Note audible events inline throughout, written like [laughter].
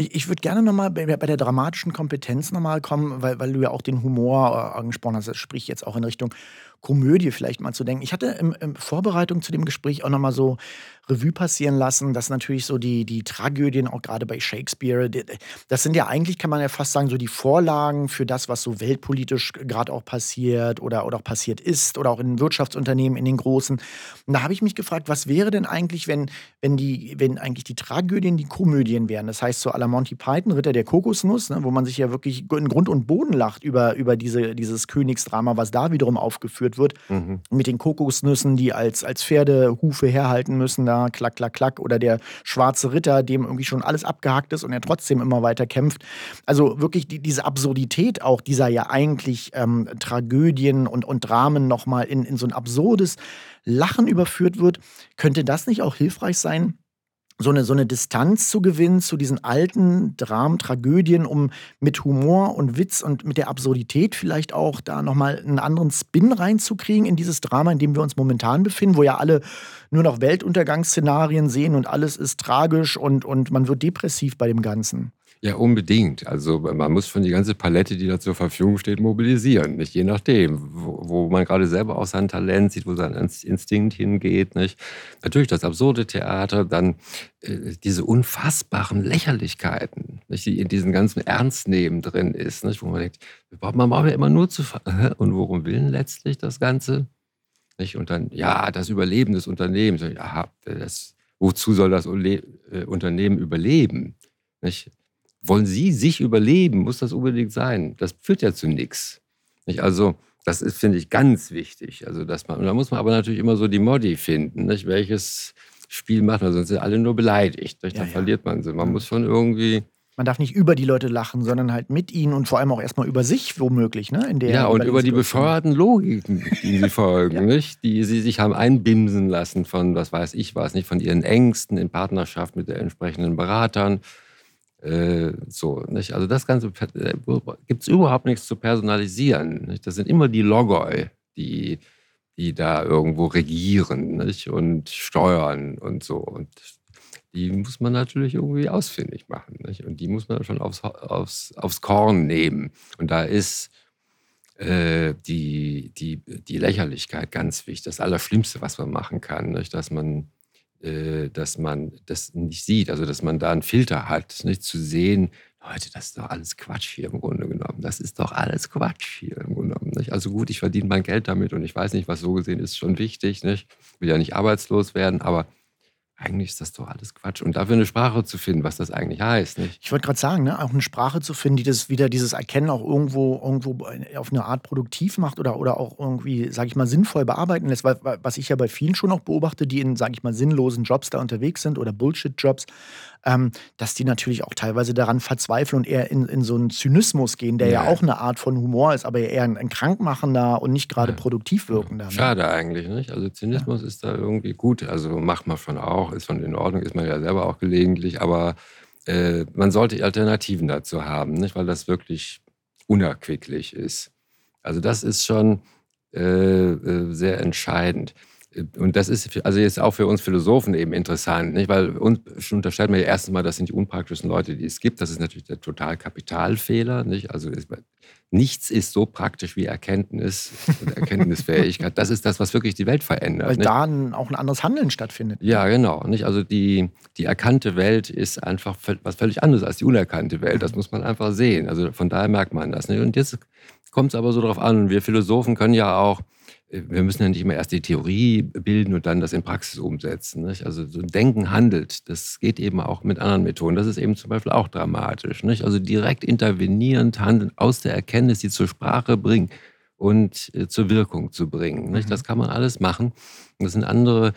Ich, ich würde gerne nochmal bei, bei der dramatischen Kompetenz nochmal kommen, weil, weil du ja auch den Humor äh, angesprochen hast, sprich jetzt auch in Richtung Komödie vielleicht mal zu denken. Ich hatte in, in Vorbereitung zu dem Gespräch auch nochmal so Revue passieren lassen, dass natürlich so die, die Tragödien, auch gerade bei Shakespeare, das sind ja eigentlich, kann man ja fast sagen, so die Vorlagen für das, was so weltpolitisch gerade auch passiert oder, oder auch passiert ist oder auch in Wirtschaftsunternehmen, in den großen. Und da habe ich mich gefragt, was wäre denn eigentlich, wenn, wenn, die, wenn eigentlich die Tragödien die Komödien wären? Das heißt, so à la Monty Python, Ritter der Kokosnuss, ne, wo man sich ja wirklich in Grund und Boden lacht über, über diese, dieses Königsdrama, was da wiederum aufgeführt wird, mhm. mit den Kokosnüssen, die als, als Pferdehufe herhalten müssen, da klack, klack, klack, oder der schwarze Ritter, dem irgendwie schon alles abgehackt ist und er trotzdem immer weiter kämpft. Also wirklich die, diese Absurdität auch dieser ja eigentlich ähm, Tragödien und, und Dramen nochmal in, in so ein absurdes Lachen überführt wird. Könnte das nicht auch hilfreich sein, so eine, so eine Distanz zu gewinnen zu diesen alten Dramen, Tragödien, um mit Humor und Witz und mit der Absurdität vielleicht auch da nochmal einen anderen Spin reinzukriegen in dieses Drama, in dem wir uns momentan befinden, wo ja alle nur noch Weltuntergangsszenarien sehen und alles ist tragisch und, und man wird depressiv bei dem Ganzen. Ja, unbedingt. Also man muss schon die ganze Palette, die da zur Verfügung steht, mobilisieren. Nicht je nachdem, wo, man gerade selber auch sein Talent sieht, wo sein Instinkt hingeht. Nicht? Natürlich das absurde Theater, dann äh, diese unfassbaren Lächerlichkeiten, nicht? die in diesem ganzen Ernstnehmen drin ist, nicht? wo man denkt, man braucht ja immer nur zu. [laughs] Und worum will letztlich das Ganze? Nicht? Und dann, ja, das Überleben des Unternehmens. Ja, das, wozu soll das äh, Unternehmen überleben? Nicht? wollen Sie sich überleben? Muss das unbedingt sein? Das führt ja zu nichts. Also, das ist, finde ich, ganz wichtig. Also, dass man, und da muss man aber natürlich immer so die Modi finden, nicht? welches Spiel macht man, sonst sind alle nur beleidigt. Nicht? Dann ja, verliert man sie. Man muss schon irgendwie. Man darf nicht über die Leute lachen, sondern halt mit ihnen und vor allem auch erstmal über sich womöglich. Ne? In der, ja, und über die bescheuerten Logiken, die sie [laughs] folgen, ja. nicht? die sie sich haben einbimsen lassen von, was weiß ich was, nicht von ihren Ängsten in Partnerschaft mit den entsprechenden Beratern äh, so, nicht? Also das Ganze äh, gibt es überhaupt nichts zu personalisieren. Nicht? Das sind immer die Logoi, die, die da irgendwo regieren nicht? und steuern und so. Und die muss man natürlich irgendwie ausfindig machen. Nicht? Und die muss man schon aufs, aufs, aufs Korn nehmen. Und da ist äh, die, die, die Lächerlichkeit ganz wichtig. Das Allerschlimmste, was man machen kann, nicht? dass man dass man das nicht sieht, also dass man da einen Filter hat, nicht zu sehen, Leute, das ist doch alles Quatsch hier im Grunde genommen. Das ist doch alles Quatsch hier im Grunde genommen. Nicht? Also gut, ich verdiene mein Geld damit und ich weiß nicht, was so gesehen ist, schon wichtig. Ich will ja nicht arbeitslos werden, aber eigentlich ist das doch alles Quatsch. Und dafür eine Sprache zu finden, was das eigentlich heißt. Nicht? Ich wollte gerade sagen, ne? auch eine Sprache zu finden, die das wieder dieses Erkennen auch irgendwo, irgendwo auf eine Art produktiv macht oder, oder auch irgendwie, sage ich mal, sinnvoll bearbeiten lässt. Weil, was ich ja bei vielen schon noch beobachte, die in, sage ich mal, sinnlosen Jobs da unterwegs sind oder Bullshit-Jobs, ähm, dass die natürlich auch teilweise daran verzweifeln und eher in, in so einen Zynismus gehen, der ja. ja auch eine Art von Humor ist, aber eher ein, ein krankmachender und nicht gerade ja. produktiv wirkender. Ne? Schade eigentlich, nicht? Also Zynismus ja. ist da irgendwie gut. Also macht man schon auch, ist schon in Ordnung, ist man ja selber auch gelegentlich, aber äh, man sollte Alternativen dazu haben, nicht? Weil das wirklich unerquicklich ist. Also das ist schon äh, äh sehr entscheidend. Und das ist also jetzt auch für uns Philosophen eben interessant, nicht? weil uns unterscheiden wir ja erstens mal, das sind die unpraktischen Leute, die es gibt. Das ist natürlich der total Kapitalfehler. Nicht? Also ist, nichts ist so praktisch wie Erkenntnis und Erkenntnisfähigkeit. Das ist das, was wirklich die Welt verändert. Weil nicht? da auch ein anderes Handeln stattfindet. Ja, genau. Nicht? Also die, die erkannte Welt ist einfach was völlig anderes als die unerkannte Welt. Das muss man einfach sehen. Also von daher merkt man das. Nicht? Und jetzt kommt es aber so darauf an. Wir Philosophen können ja auch wir müssen ja nicht immer erst die Theorie bilden und dann das in Praxis umsetzen. Nicht? Also so Denken handelt, das geht eben auch mit anderen Methoden. Das ist eben zum Beispiel auch dramatisch. Nicht? Also direkt intervenierend handeln, aus der Erkenntnis, die zur Sprache bringen und äh, zur Wirkung zu bringen. Nicht? Mhm. Das kann man alles machen. Das sind andere äh,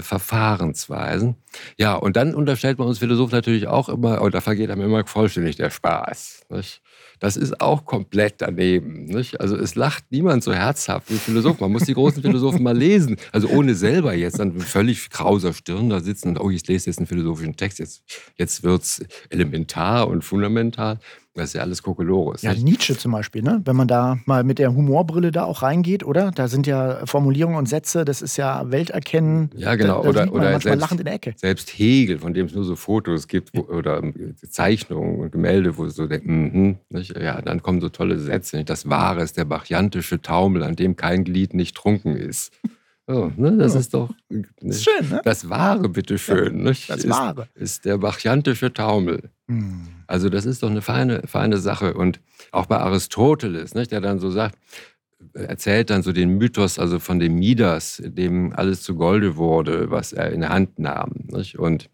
Verfahrensweisen. Ja, und dann unterstellt man uns Philosophen natürlich auch immer, und da vergeht einem immer vollständig der Spaß. Nicht? Das ist auch komplett daneben. Nicht? Also es lacht niemand so herzhaft wie Philosophen. Man muss die großen Philosophen mal lesen. Also ohne selber jetzt dann völlig krauser Stirn da sitzen und, oh, ich lese jetzt einen philosophischen Text, jetzt, jetzt wird es elementar und fundamental. Das ist ja alles Kokolores. Ja, Nietzsche zum Beispiel, ne? wenn man da mal mit der Humorbrille da auch reingeht, oder? Da sind ja Formulierungen und Sätze, das ist ja Welterkennen. Ja, genau. Da, da oder man oder manchmal selbst, lachend in der Ecke. selbst Hegel, von dem es nur so Fotos gibt wo, oder ähm, Zeichnungen und Gemälde, wo so denkt, mhm, nicht? ja, dann kommen so tolle Sätze. Nicht? Das Wahre ist der bachiantische Taumel, an dem kein Glied nicht trunken ist. So, ne? Das Ja. ist doch Das ist schön, ne? das Wahre, bitteschön. nicht? Das ist, Wahre. ist der bachiantische Taumel. Hm. Also das ist doch eine feine, feine Sache. Und auch bei Aristoteles, nicht, der dann so sagt, erzählt dann so den Mythos also von dem Midas, dem alles zu Golde wurde, was er in der Hand nahm. Nicht? Und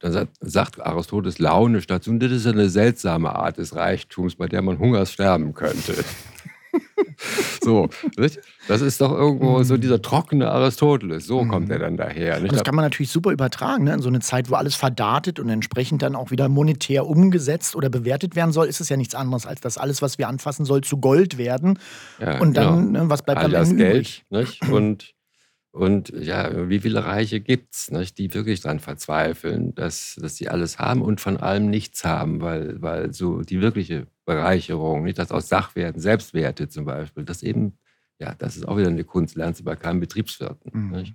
dann sagt, sagt Aristoteles launisch dazu, und das ist eine seltsame Art des Reichtums, bei der man Hungers sterben könnte. [laughs] so, nicht? das ist doch irgendwo so dieser trockene Aristoteles. So kommt er dann daher. Das kann man natürlich super übertragen, ne? In so eine Zeit, wo alles verdatet und entsprechend dann auch wieder monetär umgesetzt oder bewertet werden soll, ist es ja nichts anderes, als dass alles, was wir anfassen, soll zu Gold werden. Ja, und dann, genau. ne, was bleibt all am das Ende Geld. übrig? Nicht? Und, und ja, wie viele Reiche gibt es, die wirklich daran verzweifeln, dass, dass sie alles haben und von allem nichts haben, weil, weil so die wirkliche Bereicherung, nicht das aus Sachwerten, Selbstwerte zum Beispiel, das eben, ja, das ist auch wieder eine Kunst, lernst du bei keinem Betriebswirten. Mhm.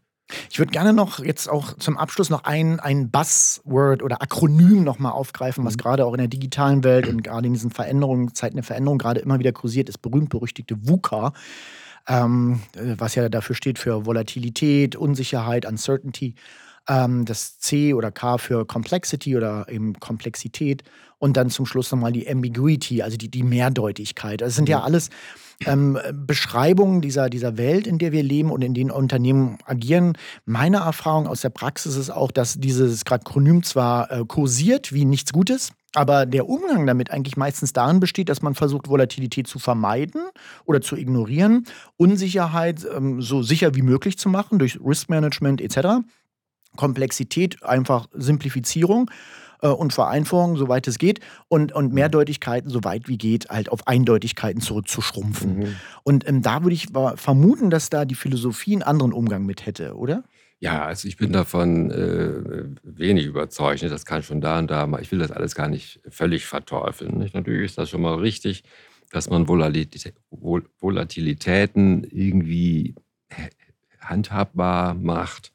Ich würde gerne noch jetzt auch zum Abschluss noch ein, ein Buzzword oder Akronym nochmal aufgreifen, was Mhm. gerade auch in der digitalen Welt und gerade in diesen Veränderungen, Zeiten der Veränderung gerade immer wieder kursiert, ist berühmt-berüchtigte VUCA, ähm, äh, was ja dafür steht für Volatilität, Unsicherheit, Uncertainty. Ähm, das C oder K für Complexity oder eben Komplexität und dann zum Schluss nochmal die Ambiguity, also die, die Mehrdeutigkeit. Das sind ja Mhm. alles ähm, Beschreibungen dieser, dieser Welt, in der wir leben und in denen Unternehmen agieren. Meine Erfahrung aus der Praxis ist auch, dass dieses Akronym zwar äh, kursiert wie nichts Gutes, aber der Umgang damit eigentlich meistens darin besteht, dass man versucht, Volatilität zu vermeiden oder zu ignorieren, Unsicherheit ähm, so sicher wie möglich zu machen durch Riskmanagement etc. Komplexität, einfach Simplifizierung äh, und Vereinfachung, soweit es geht, und, und Mehrdeutigkeiten, soweit wie geht, halt auf Eindeutigkeiten zurückzuschrumpfen. Mhm. Und ähm, da würde ich vermuten, dass da die Philosophie einen anderen Umgang mit hätte, oder? Ja, also ich bin davon äh, wenig überzeugt. nicht? Das kann schon da und da mal. Ich will das alles gar nicht völlig verteufeln. Nicht? Natürlich ist das schon mal richtig, dass man Volatilitä- Vol- Volatilitäten irgendwie handhabbar macht,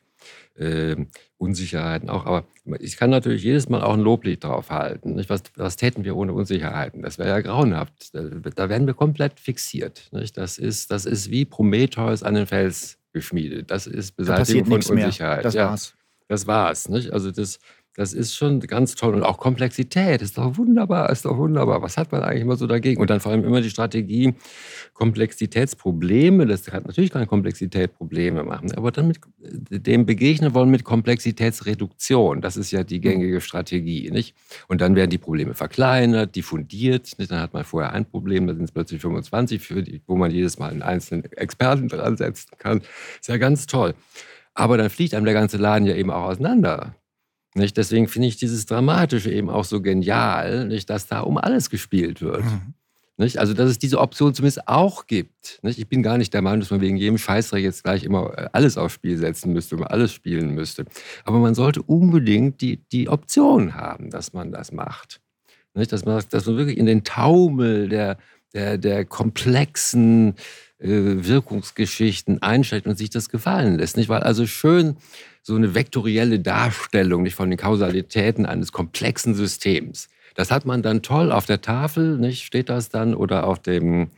äh, Unsicherheiten auch. Aber ich kann natürlich jedes Mal auch ein Loblied drauf halten. Nicht? Was, was täten wir ohne Unsicherheiten? Das wäre ja grauenhaft. Da, da werden wir komplett fixiert. Nicht? Das, ist, das ist wie Prometheus an den Fels geschmiedet. Das ist Da Beseitigung von nichts mehr. Unsicherheit. Das ja, war's. das war's. Nicht? Also das, das ist schon ganz toll. Und auch Komplexität ist doch wunderbar, ist doch wunderbar. Was hat man eigentlich immer so dagegen? Und dann vor allem immer die Strategie, Komplexitätsprobleme, das kann natürlich keine Komplexitätsprobleme machen, aber dann mit dem begegnen wollen mit Komplexitätsreduktion. Das ist ja die gängige Strategie. Nicht? Und dann werden die Probleme verkleinert, diffundiert. Nicht? Dann hat man vorher ein Problem, dann sind es plötzlich 25, für die, wo man jedes Mal einen einzelnen Experten dran setzen kann. Ist ja ganz toll. Aber dann fliegt einem der ganze Laden ja eben auch auseinander. Nicht? Deswegen finde ich dieses Dramatische eben auch so genial, nicht? dass da um alles gespielt wird. Mhm. Nicht? Also, dass es diese Option zumindest auch gibt. Nicht? Ich bin gar nicht der Meinung, dass man wegen jedem Scheißdreck jetzt gleich immer äh, alles aufs Spiel setzen müsste und alles spielen müsste. Aber man sollte unbedingt die, die Option haben, dass man das macht. Nicht? Dass, man, dass man wirklich in den Taumel der, der, der komplexen Wirkungsgeschichten einsteigt und sich das gefallen lässt. Nicht? Weil also schön so eine vektorielle Darstellung nicht von den Kausalitäten eines komplexen Systems. Das hat man dann toll auf der Tafel, nicht? Steht das dann oder auf dem,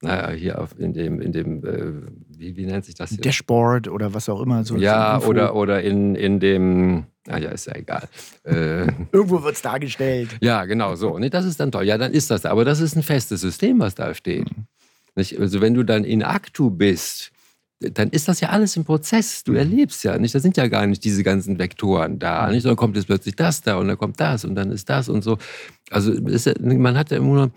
naja, hier auf, in dem, in dem, äh, wie, wie nennt sich das hier? Dashboard oder was auch immer. So ja, so oder, oder in, in dem, ah ja, ist ja egal. äh, [laughs] Irgendwo wird es dargestellt. ja, genau so. Nee, das ist dann toll. Ja, dann ist das. Aber das ist ein festes System, was da steht. Nicht? Also wenn du dann in Aktu bist, dann ist das ja alles im Prozess. Du erlebst ja nicht. Da sind ja gar nicht diese ganzen Vektoren da. Nicht? Dann kommt jetzt plötzlich das da und dann kommt das und dann ist das und so. Also ist man hat ja immer nur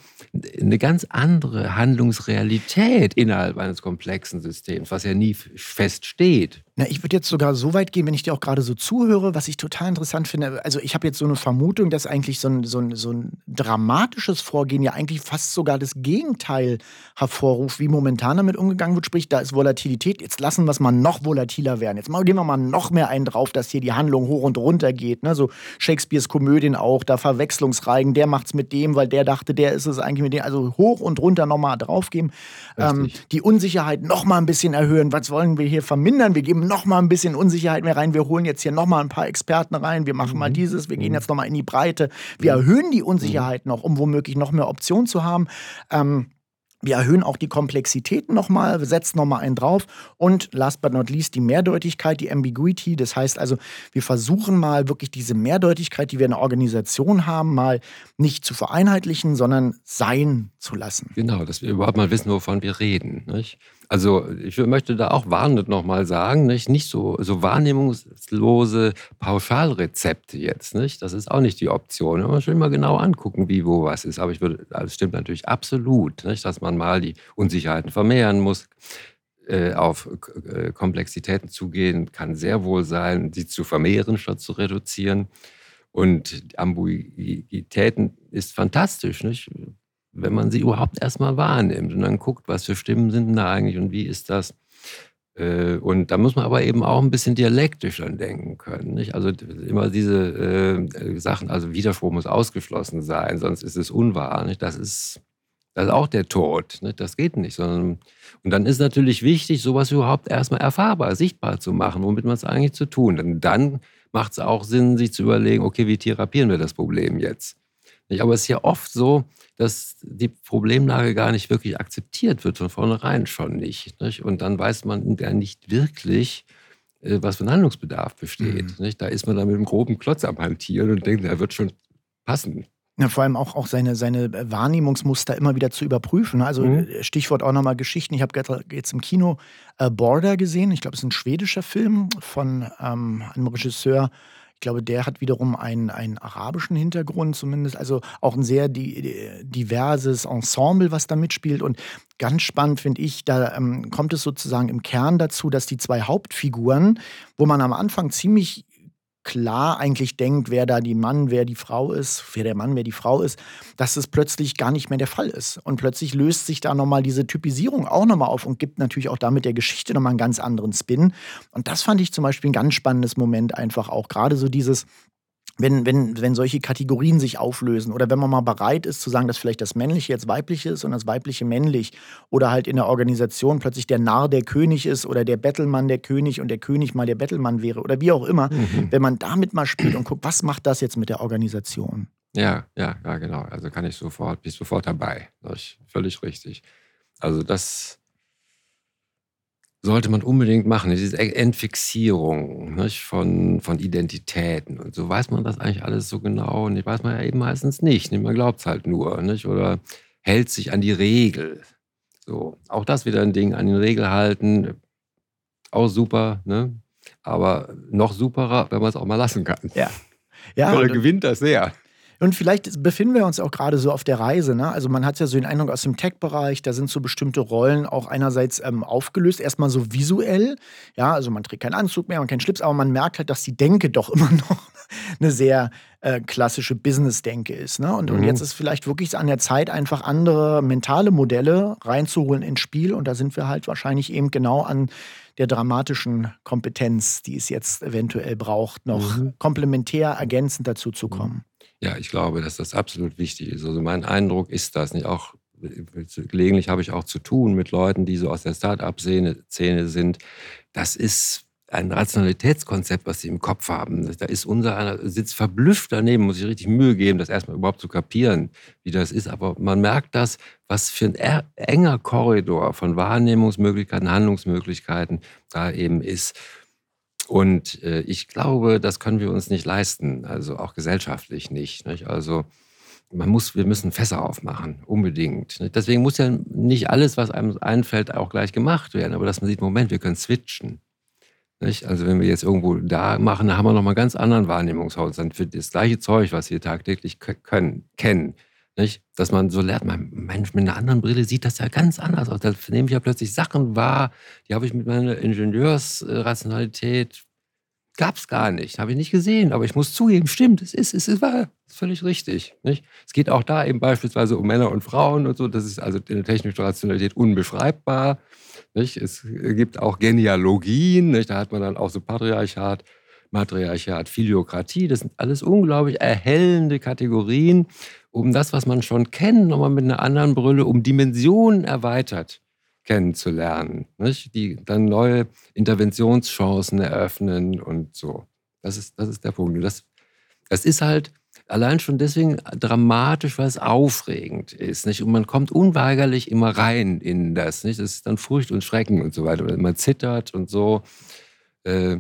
eine ganz andere Handlungsrealität innerhalb eines komplexen Systems, was ja nie feststeht. Na, ich würde jetzt sogar so weit gehen, wenn ich dir auch gerade so zuhöre, was ich total interessant finde. Also ich habe jetzt so eine Vermutung, dass eigentlich so ein, so, ein, so ein dramatisches Vorgehen ja eigentlich fast sogar das Gegenteil hervorruft, wie momentan damit umgegangen wird. Sprich, da ist Volatilität, jetzt lassen wir es mal noch volatiler werden. Jetzt gehen wir mal noch mehr einen drauf, dass hier die Handlung hoch und runter geht. Ne? So Shakespeares Komödien auch, da Verwechslungsreigen, der macht es mit dem, weil der dachte, der ist es eigentlich mit dem. Also hoch und runter nochmal draufgeben. Ähm, die Unsicherheit nochmal ein bisschen erhöhen. Was wollen wir hier vermindern? Wir geben nochmal ein bisschen Unsicherheit mehr rein. Wir holen jetzt hier nochmal ein paar Experten rein. Wir machen mhm. mal dieses. Wir gehen mhm. jetzt nochmal in die Breite. Wir mhm. erhöhen die Unsicherheit noch, um womöglich noch mehr Optionen zu haben. Ähm, wir erhöhen auch die Komplexität nochmal, setzen nochmal einen drauf und last but not least die Mehrdeutigkeit, die Ambiguity. Das heißt also, wir versuchen mal wirklich diese Mehrdeutigkeit, die wir in der Organisation haben, mal nicht zu vereinheitlichen, sondern sein zu lassen. Genau, dass wir überhaupt mal wissen, wovon wir reden. Nicht? Also ich möchte da auch warnend nochmal sagen, nicht, nicht so, so wahrnehmungslose Pauschalrezepte jetzt. Nicht? Das ist auch nicht die Option. Man muss schon mal genau angucken, wie, wo, was ist. Aber ich würde, das stimmt natürlich absolut, nicht? dass man mal die Unsicherheiten vermehren muss äh, auf äh, Komplexitäten zugehen, kann sehr wohl sein, sie zu vermehren statt zu reduzieren. Und Ambiguitäten ist fantastisch. Nicht? wenn man sie überhaupt erstmal wahrnimmt und dann guckt, was für Stimmen sind da eigentlich und wie ist das. Äh, und da muss man aber eben auch ein bisschen dialektisch dann denken können. Nicht? Also immer diese Sachen, also Widerspruch muss ausgeschlossen sein, sonst ist es unwahr. Nicht? Das, ist, das ist auch der Tod. Nicht? Das geht nicht. Sondern, und dann ist natürlich wichtig, sowas überhaupt erstmal erfahrbar, sichtbar zu machen, womit man es eigentlich zu tun. Denn dann macht es auch Sinn, sich zu überlegen, okay, wie therapieren wir das Problem jetzt? Aber es ist ja oft so, dass die Problemlage gar nicht wirklich akzeptiert wird, von vornherein schon nicht. nicht? Und dann weiß man ja nicht wirklich, äh, was für ein Handlungsbedarf besteht. Mhm. Da ist man dann mit einem groben Klotz am Hantieren und denkt, er wird schon passen. Ja, vor allem auch, auch seine, seine Wahrnehmungsmuster immer wieder zu überprüfen. Also mhm. Äh, Stichwort auch nochmal Geschichten. Ich habe jetzt im Kino äh, Border gesehen. Ich glaube, es ist ein schwedischer Film von ähm, einem Regisseur, ich glaube, der hat wiederum einen, einen arabischen Hintergrund zumindest, also auch ein sehr diverses Ensemble, was da mitspielt. Und ganz spannend finde ich, da ähm, kommt es sozusagen im Kern dazu, dass die zwei Hauptfiguren, wo man am Anfang ziemlich klar eigentlich denkt, wer da die Mann, wer die Frau ist, wer der Mann, wer die Frau ist, dass es plötzlich gar nicht mehr der Fall ist. Und plötzlich löst sich da nochmal diese Typisierung auch nochmal auf und gibt natürlich auch damit der Geschichte nochmal einen ganz anderen Spin. Und das fand ich zum Beispiel ein ganz spannendes Moment einfach auch. Gerade so dieses, wenn, wenn, wenn solche Kategorien sich auflösen oder wenn man mal bereit ist zu sagen, dass vielleicht das Männliche jetzt weiblich ist und das Weibliche männlich oder halt in der Organisation plötzlich der Narr der König ist oder der Bettelmann der König und der König mal der Bettelmann wäre oder wie auch immer, mhm. wenn man damit mal spielt und guckt, was macht das jetzt mit der Organisation? Ja, ja, ja, genau. Also kann ich sofort, bin sofort dabei. Das ist völlig richtig. Also das, sollte man unbedingt machen, diese Entfixierung nicht, von, von Identitäten. Und so weiß man das eigentlich alles so genau. Und die weiß man ja eben meistens nicht. Man glaubt es halt nur. Nicht? Oder hält sich an die Regel. So, auch das wieder ein Ding, an die Regel halten. Auch super, ne? aber noch superer, wenn man es auch mal lassen kann. Ja. ja Oder gewinnt das sehr. Und vielleicht befinden wir uns auch gerade so auf der Reise. Ne? Also man hat ja so den Eindruck aus dem Tech-Bereich, da sind so bestimmte Rollen auch einerseits ähm, aufgelöst, erstmal so visuell. Ja, also man trägt keinen Anzug mehr, man keinen Schlips, aber man merkt halt, dass die Denke doch [laughs] immer noch eine sehr äh, klassische Business-Denke ist. Ne? Und, mhm. und jetzt ist vielleicht wirklich an der Zeit, einfach andere mentale Modelle reinzuholen ins Spiel. Und da sind wir halt wahrscheinlich eben genau an der dramatischen Kompetenz, die es jetzt eventuell braucht, noch mhm. komplementär ergänzend dazu zu kommen. Ja, ich glaube, dass das absolut wichtig ist. Also mein Eindruck ist das nicht. Auch gelegentlich habe ich auch zu tun mit Leuten, die so aus der Start-up-Szene sind. Das ist ein Rationalitätskonzept, was sie im Kopf haben. Da ist unser einer sitzt verblüfft daneben, muss sich richtig Mühe geben, das erstmal überhaupt zu kapieren, wie das ist. Aber man merkt das, was für ein enger Korridor von Wahrnehmungsmöglichkeiten, Handlungsmöglichkeiten da eben ist. Und äh, ich glaube, das können wir uns nicht leisten, also auch gesellschaftlich nicht. nicht? Also man muss, wir müssen Fässer aufmachen, unbedingt. Nicht? Deswegen muss ja nicht alles, was einem einfällt, auch gleich gemacht werden, aber dass man sieht, Moment, wir können switchen. Nicht? Also wenn wir jetzt irgendwo da machen, dann haben wir nochmal ganz anderen Wahrnehmungshorizont für das gleiche Zeug, was wir tagtäglich können, kennen. Nicht? Dass man so lernt, mein Mensch, mit einer anderen Brille sieht das ja ganz anders aus. Da nehme ich ja plötzlich Sachen wahr, die habe ich mit meiner Ingenieursrationalität, gab es gar nicht, habe ich nicht gesehen. Aber ich muss zugeben, stimmt, es ist, es ist wahr, ist völlig richtig. Nicht? Es geht auch da eben beispielsweise um Männer und Frauen und so. Das ist also in der technischen Rationalität unbeschreibbar. Nicht? Es gibt auch Genealogien, nicht? da hat man dann auch so Patriarchat, Matriarchat, Filiokratie. Das sind alles unglaublich erhellende Kategorien. Um das, was man schon kennt, nochmal mit einer anderen Brille, um Dimensionen erweitert kennenzulernen, nicht? die dann neue Interventionschancen eröffnen und so. Das ist, das ist der Punkt. Das, das ist halt allein schon deswegen dramatisch, weil es aufregend ist. Nicht? Und man kommt unweigerlich immer rein in das. Nicht? Das ist dann Furcht und Schrecken und so weiter. Man zittert und so. Äh,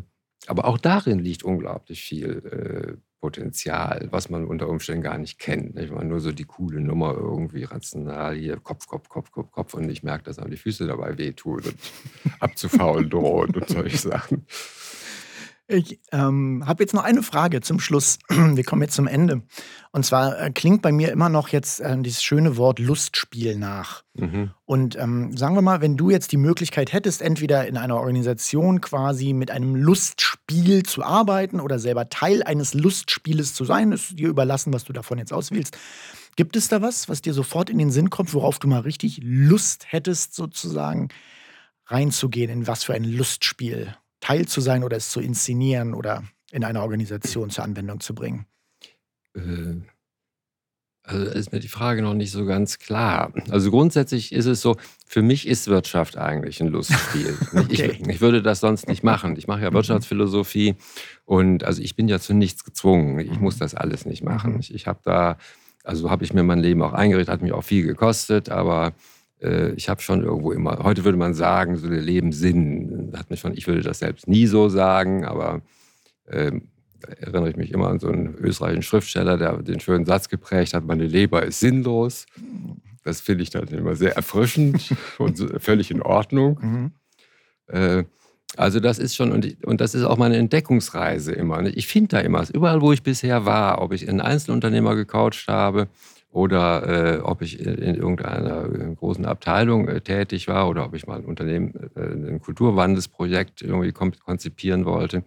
aber auch darin liegt unglaublich viel äh, Potenzial, was man unter Umständen gar nicht kennt. Nicht? Man nur so die coole Nummer irgendwie rational hier Kopf, Kopf, Kopf, Kopf, Kopf und ich merke, dass auch die Füße dabei wehtun und [laughs] abzufaulen drohen und solche Sachen. Ich ähm, habe jetzt noch eine Frage zum Schluss. [clears throat] Wir kommen jetzt zum Ende. Und zwar äh, klingt bei mir immer noch jetzt äh, dieses schöne Wort Lustspiel nach. Mhm. Und ähm, sagen wir mal, wenn du jetzt die Möglichkeit hättest, entweder in einer Organisation quasi mit einem Lustspiel zu arbeiten oder selber Teil eines Lustspieles zu sein, ist dir überlassen, was du davon jetzt auswählst. Gibt es da was, was dir sofort in den Sinn kommt, worauf du mal richtig Lust hättest, sozusagen reinzugehen in was für ein Lustspiel? Teil zu sein oder es zu inszenieren oder in einer Organisation zur Anwendung zu bringen? Äh, also ist mir die Frage noch nicht so ganz klar. Also grundsätzlich ist es so, für mich ist Wirtschaft eigentlich ein Lustspiel. [laughs] okay. ich, ich, würde das sonst nicht machen. Ich mache ja mhm. Wirtschaftsphilosophie und also ich bin ja zu nichts gezwungen. Ich muss mhm. das alles nicht machen. Mhm. Ich, ich habe da, also habe ich mir mein Leben auch eingerichtet, hat mich auch viel gekostet, aber ich habe schon irgendwo immer, heute würde man sagen, so der Lebenssinn hat mich schon, ich würde das selbst nie so sagen, aber äh, da erinnere ich mich immer an so einen österreichischen Schriftsteller, der den schönen Satz geprägt hat, meine Leber ist sinnlos. Das finde ich dann immer sehr erfrischend [laughs] und völlig in Ordnung. Mhm. Äh, also das ist schon, und, und das ist auch meine Entdeckungsreise immer. Ich finde da immer, überall wo ich bisher war, ob ich einen Einzelunternehmer gecoacht habe, oder äh, ob ich in irgendeiner äh, großen Abteilung äh, tätig war oder ob ich mal ein Unternehmen, äh, ein Kulturwandelsprojekt irgendwie konzipieren wollte.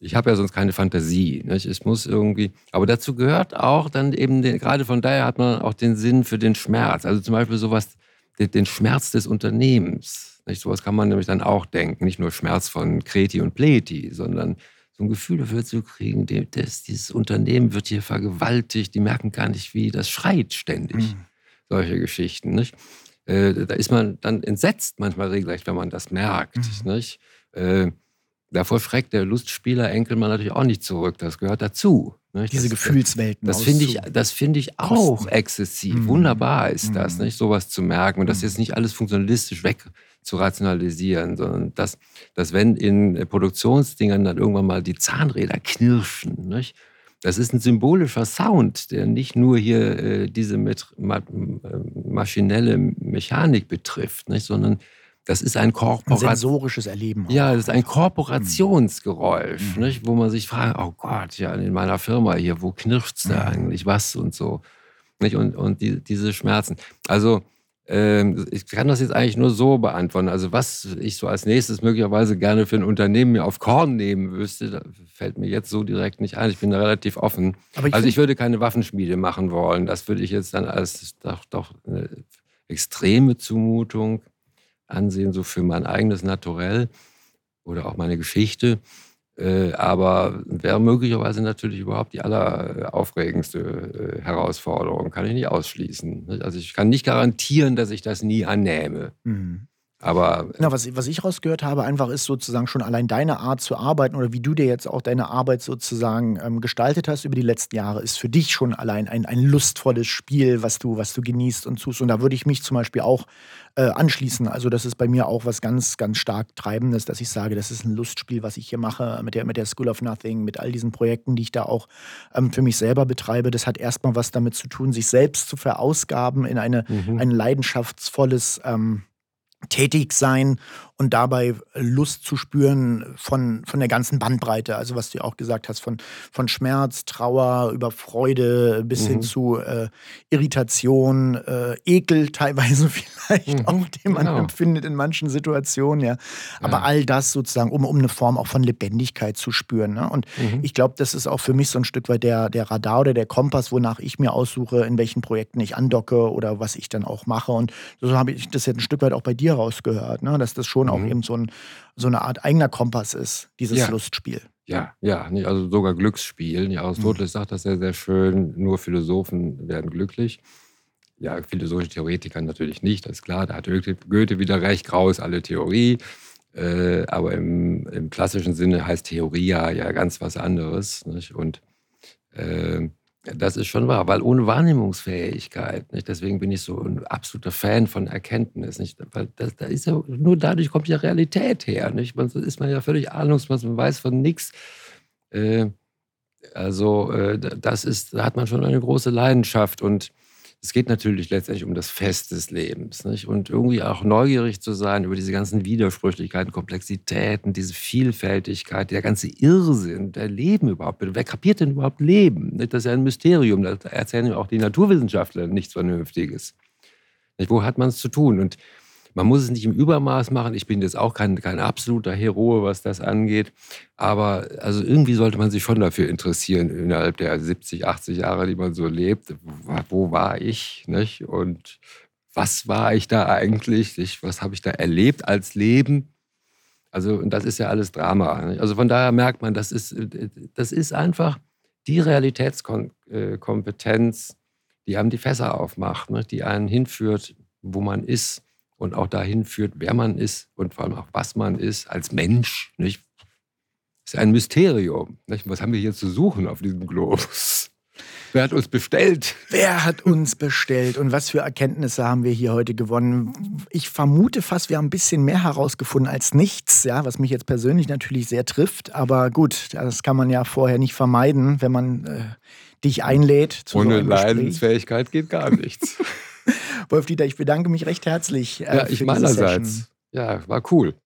Ich habe ja sonst keine Fantasie. Nicht? Es muss irgendwie, aber dazu gehört auch dann eben, den, gerade von daher hat man auch den Sinn für den Schmerz. Also zum Beispiel sowas, den, den Schmerz des Unternehmens. Nicht? Sowas kann man nämlich dann auch denken. Nicht nur Schmerz von Kreti und Pleti, sondern so ein Gefühl dafür zu kriegen, das, dieses Unternehmen wird hier vergewaltigt, die merken gar nicht, wie das schreit ständig. Mhm. Solche Geschichten. Nicht? Äh, da ist man dann entsetzt manchmal regelrecht, wenn man das merkt. Mhm. Nicht? Äh, davor schreckt der Lustspieler Enkelmann natürlich auch nicht zurück. Das gehört dazu. Nicht? Diese das, Gefühlswelten. Das finde ich, das find ich auch exzessiv. Mhm. Wunderbar ist das, mhm. nicht? sowas zu merken. Und das mhm. jetzt nicht alles funktionalistisch weg zu rationalisieren, sondern dass, dass wenn in Produktionsdingern dann irgendwann mal die Zahnräder knirschen, nicht? das ist ein symbolischer Sound, der nicht nur hier äh, diese mit, ma, maschinelle Mechanik betrifft, nicht? sondern das ist ein, Korporat ein sensorisches Erleben. Auch. Ja, das ist ein Korporationsgeräusch, mhm. nicht? wo man sich fragt, oh Gott, ja, in meiner Firma hier, wo knirscht es da mhm. eigentlich, was und so. Nicht? Und, und die, diese Schmerzen. Also ich kann das jetzt eigentlich nur so beantworten. Also was ich so als nächstes möglicherweise gerne für ein Unternehmen mir auf Korn nehmen müsste, fällt mir jetzt so direkt nicht ein. Ich bin da relativ offen. Ich also ich würde keine Waffenschmiede machen wollen. Das würde ich jetzt dann als doch, doch eine extreme Zumutung ansehen, so für mein eigenes Naturell oder auch meine Geschichte. Äh, aber wäre möglicherweise natürlich überhaupt die alleraufregendste äh, Herausforderung, kann ich nicht ausschließen. Also ich kann nicht garantieren, dass ich das nie annehme. Mhm. Aber Na, was, was ich rausgehört habe, einfach ist sozusagen schon allein deine Art zu arbeiten oder wie du dir jetzt auch deine Arbeit sozusagen ähm, gestaltet hast über die letzten Jahre, ist für dich schon allein ein, ein lustvolles Spiel, was du, was du genießt und tust. Und da würde ich mich zum Beispiel auch äh, anschließen. Also das ist bei mir auch was ganz, ganz stark Treibendes, dass ich sage, das ist ein Lustspiel, was ich hier mache mit der, mit der School of Nothing, mit all diesen Projekten, die ich da auch ähm, für mich selber betreibe. Das hat erstmal was damit zu tun, sich selbst zu verausgaben in eine, mhm. ein leidenschaftsvolles ähm, tätig sein und dabei Lust zu spüren von, von der ganzen Bandbreite. Also was du auch gesagt hast, von, von Schmerz, Trauer, über Freude bis mhm. hin zu äh, Irritation, äh, Ekel [laughs] teilweise vielleicht mhm. auch, den man genau. empfindet in manchen Situationen. Ja. Aber ja. all das sozusagen, um, um eine Form auch von Lebendigkeit zu spüren. Ne? Und mhm. ich glaube, das ist auch für mich so ein Stück weit der, der Radar oder der Kompass, wonach ich mir aussuche, in welchen Projekten ich andocke oder was ich dann auch mache. Und so habe ich das jetzt ein Stück weit auch bei dir rausgehört, ne? dass das schon auch mhm. eben so, ein, so, eine Art eigener Kompass ist, dieses ja. Lustspiel. Ja, ja, also sogar Glücksspielen. Ja, Aristoteles mhm. sagt das sehr, sehr schön. Nur Philosophen werden glücklich. Ja, philosophische Theoretiker natürlich nicht, das ist klar. Da hat Goethe wieder recht, grau ist alle Theorie. Äh, aber im, im, klassischen Sinne heißt Theorie ja, ja ganz was anderes. Nicht? Und äh, das ist schon wahr, weil ohne Wahrnehmungsfähigkeit, nicht? deswegen bin ich so ein absoluter Fan von Erkenntnis, nicht? weil das, da ist ja, nur dadurch kommt ja Realität her. Nicht? Man, ist man ja völlig ahnungslos, man weiß von nichts. Äh, also äh, das ist, da hat man schon eine große Leidenschaft und es geht natürlich letztendlich um das Fest des Lebens nicht? und irgendwie auch neugierig zu sein über diese ganzen Widersprüchlichkeiten, Komplexitäten, diese Vielfältigkeit, der ganze Irrsinn, der Leben überhaupt. Wer kapiert denn überhaupt Leben? Das ist ja ein Mysterium. Da erzählen auch die Naturwissenschaftler nichts Vernünftiges. Wo hat man es zu tun? Und man muss es nicht im Übermaß machen. Ich bin jetzt auch kein, kein absoluter Hero, was das angeht. Aber also irgendwie sollte man sich schon dafür interessieren, innerhalb der 70, 80 Jahre, die man so lebt. Wo war ich? Nicht? Und was war ich da eigentlich? Nicht? Was habe ich da erlebt als Leben? Also, und das ist ja alles Drama. Nicht? Also von daher merkt man, das ist, das ist einfach die Realitätskompetenz, die einem die Fässer aufmacht, nicht? die einen hinführt, wo man ist und auch dahin führt, wer man ist und vor allem auch was man ist als Mensch. Nicht? Das ist ein Mysterium. Nicht? Was haben wir hier zu suchen auf diesem Globus? Wer hat uns bestellt? Wer hat uns bestellt und was für Erkenntnisse haben wir hier heute gewonnen? Ich vermute fast, wir haben ein bisschen mehr herausgefunden als nichts, ja, was mich jetzt persönlich natürlich sehr trifft. Aber gut, das kann man ja vorher nicht vermeiden, wenn man äh, dich einlädt. Ohne so Leidensfähigkeit geht gar nichts. [laughs] Wolf Dieter, ich bedanke mich recht herzlich. Äh, ja, ich meinerseits. Ja, war cool.